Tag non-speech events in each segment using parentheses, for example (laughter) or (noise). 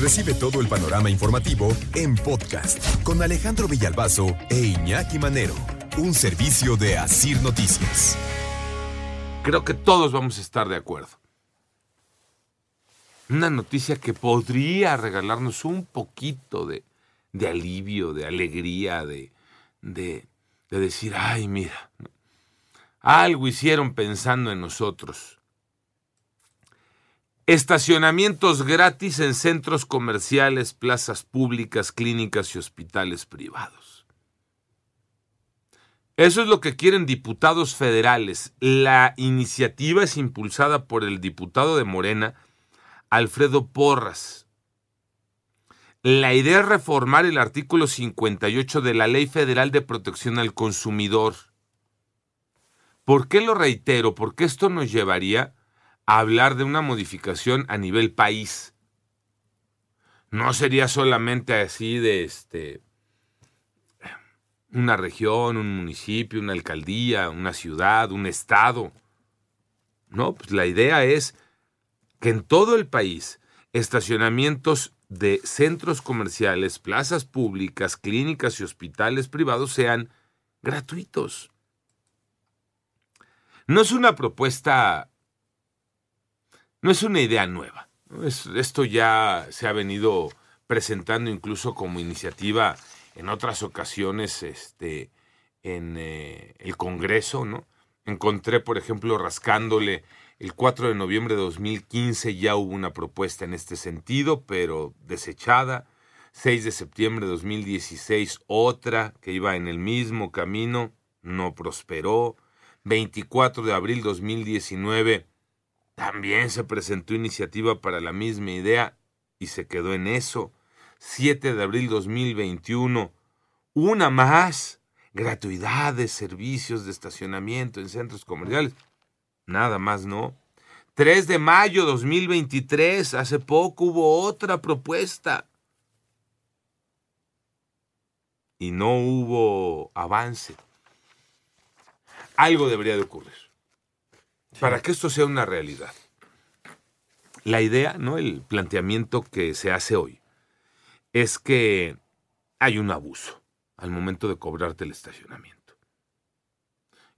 Recibe todo el panorama informativo en podcast con Alejandro Villalbazo e Iñaki Manero, un servicio de Asir Noticias. Creo que todos vamos a estar de acuerdo. Una noticia que podría regalarnos un poquito de, de alivio, de alegría, de, de, de decir, ay, mira, algo hicieron pensando en nosotros. Estacionamientos gratis en centros comerciales, plazas públicas, clínicas y hospitales privados. Eso es lo que quieren diputados federales. La iniciativa es impulsada por el diputado de Morena, Alfredo Porras. La idea es reformar el artículo 58 de la Ley Federal de Protección al Consumidor. ¿Por qué lo reitero? Porque esto nos llevaría hablar de una modificación a nivel país. No sería solamente así de este una región, un municipio, una alcaldía, una ciudad, un estado. No, pues la idea es que en todo el país estacionamientos de centros comerciales, plazas públicas, clínicas y hospitales privados sean gratuitos. No es una propuesta no es una idea nueva. esto ya se ha venido presentando incluso como iniciativa en otras ocasiones este, en eh, el Congreso, ¿no? Encontré, por ejemplo, rascándole el 4 de noviembre de 2015 ya hubo una propuesta en este sentido, pero desechada. 6 de septiembre de 2016 otra que iba en el mismo camino, no prosperó. 24 de abril 2019 también se presentó iniciativa para la misma idea y se quedó en eso. 7 de abril 2021, una más, gratuidad de servicios de estacionamiento en centros comerciales. Nada más, ¿no? 3 de mayo 2023, hace poco hubo otra propuesta. Y no hubo avance. Algo debería de ocurrir para que esto sea una realidad. La idea, ¿no? El planteamiento que se hace hoy es que hay un abuso al momento de cobrarte el estacionamiento.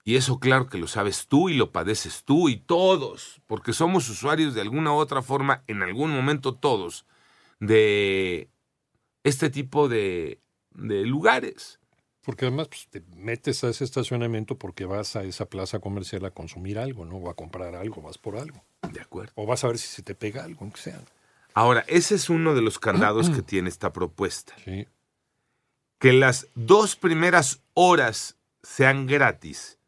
Y eso claro que lo sabes tú y lo padeces tú y todos, porque somos usuarios de alguna u otra forma, en algún momento todos, de este tipo de, de lugares. Porque además pues, te metes a ese estacionamiento porque vas a esa plaza comercial a consumir algo, ¿no? O a comprar algo, vas por algo. De acuerdo. O vas a ver si se te pega algo, aunque sea. Ahora, ese es uno de los candados (clears throat) que tiene esta propuesta. Sí. Que las dos primeras horas sean gratis,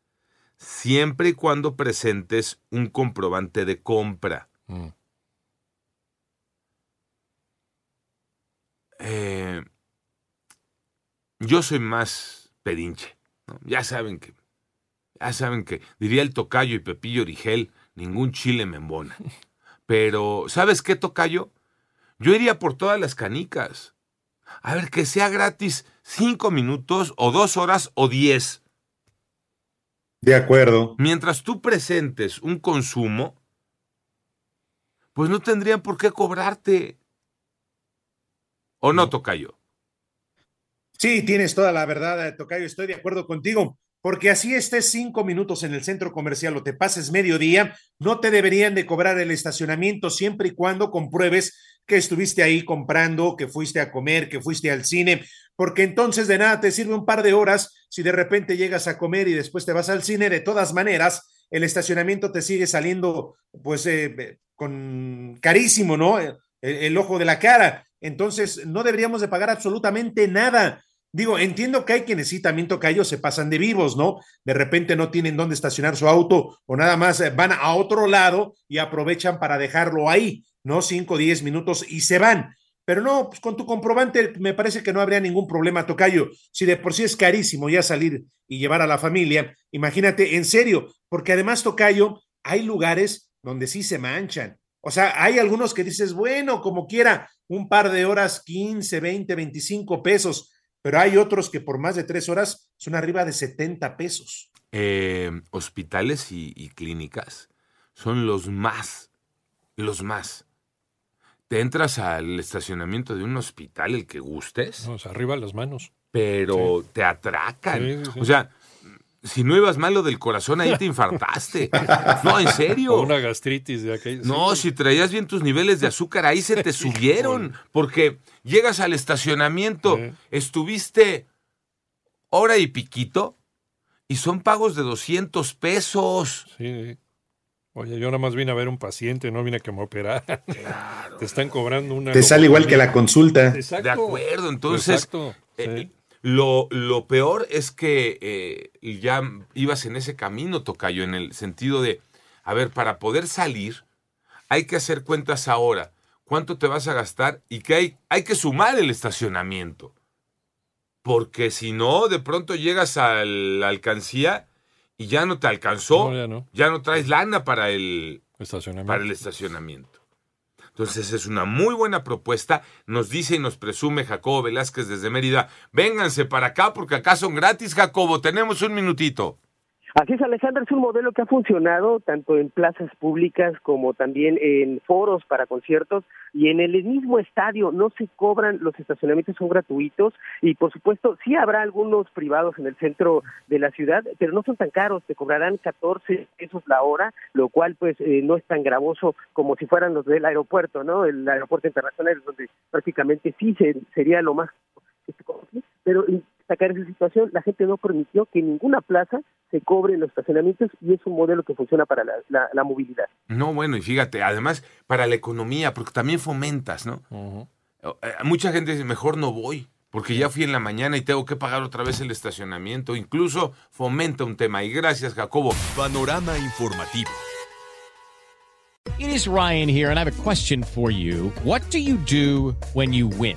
siempre y cuando presentes un comprobante de compra. Mm. Eh, yo soy más pedinche. Ya saben que, ya saben que, diría el tocayo y Pepillo Origel, ningún chile me embona. (laughs) Pero, ¿sabes qué, tocayo? Yo iría por todas las canicas. A ver, que sea gratis cinco minutos o dos horas o diez. De acuerdo. Mientras tú presentes un consumo, pues no tendrían por qué cobrarte. ¿O no, Tocayo? Sí, tienes toda la verdad, eh, Tocayo, estoy de acuerdo contigo, porque así estés cinco minutos en el centro comercial o te pases mediodía, no te deberían de cobrar el estacionamiento siempre y cuando compruebes que estuviste ahí comprando, que fuiste a comer, que fuiste al cine, porque entonces de nada te sirve un par de horas si de repente llegas a comer y después te vas al cine, de todas maneras, el estacionamiento te sigue saliendo pues eh, con carísimo, ¿no? el, ojo de la cara. Entonces, no deberíamos de pagar absolutamente nada. Digo, entiendo que hay quienes sí también ellos se pasan de vivos, ¿no? De repente no tienen dónde estacionar su auto o nada más eh, van a otro lado y aprovechan para dejarlo ahí. ¿no? 5, 10 minutos y se van. Pero no, pues con tu comprobante me parece que no habría ningún problema, Tocayo. Si de por sí es carísimo ya salir y llevar a la familia, imagínate, en serio, porque además, Tocayo, hay lugares donde sí se manchan. O sea, hay algunos que dices, bueno, como quiera, un par de horas, 15, 20, 25 pesos, pero hay otros que por más de tres horas son arriba de 70 pesos. Eh, hospitales y, y clínicas son los más, los más te entras al estacionamiento de un hospital, el que gustes. No, o sea, arriba las manos. Pero Sí. te atracan. Sí, sí, sí. O sea, si no ibas malo del corazón, ahí te infartaste. no, en O serio. una gastritis de aquella. No, si traías bien tus niveles de azúcar, ahí se te (laughs) subieron. Porque llegas al estacionamiento, estuviste hora y piquito y son pagos de 200 pesos. Sí. Oye, yo nada más vine a ver un paciente, no vine a que me. (laughs) Te están cobrando una. Te sale igual que la consulta. Exacto. De acuerdo, entonces Exacto. Eh, sí. Lo, lo peor es que eh, ya ibas en ese camino, Tocayo, en el sentido de, a ver, para poder salir, hay que hacer cuentas ahora. ¿Cuánto te vas a gastar? Y que hay, hay que sumar el estacionamiento. Porque si no, de pronto llegas a la alcancía y ya no te alcanzó. No, ya no. ya no traes lana para el, Estacionamiento. para el estacionamiento. Entonces es una muy buena propuesta. Nos dice y nos presume Jacobo Velázquez desde Mérida. Vénganse para acá porque acá son gratis, Jacobo. Tenemos un minutito. Así es, Alejandro, es un modelo que ha funcionado tanto en plazas públicas como también en foros para conciertos y en el mismo estadio no se cobran, los estacionamientos son gratuitos y por supuesto sí habrá algunos privados en el centro de la ciudad, pero no son tan caros, te cobrarán 14 pesos la hora, lo cual pues eh, no es tan gravoso como si fueran los del aeropuerto, ¿no? El aeropuerto internacional donde prácticamente sí se- sería lo más pero sacar esa situación, la gente no permitió que en ninguna plaza se cobren los estacionamientos y es un modelo que funciona para la, la- la movilidad. No, bueno, y fíjate, además para la economía, porque también fomentas, ¿no? Eh, Mucha gente dice, mejor no voy, porque ya fui en la mañana y tengo que pagar otra vez el estacionamiento. Incluso fomenta un tema. Y gracias, Jacobo. Panorama informativo. It is Ryan here, and I have a question for you. What do you do when you win?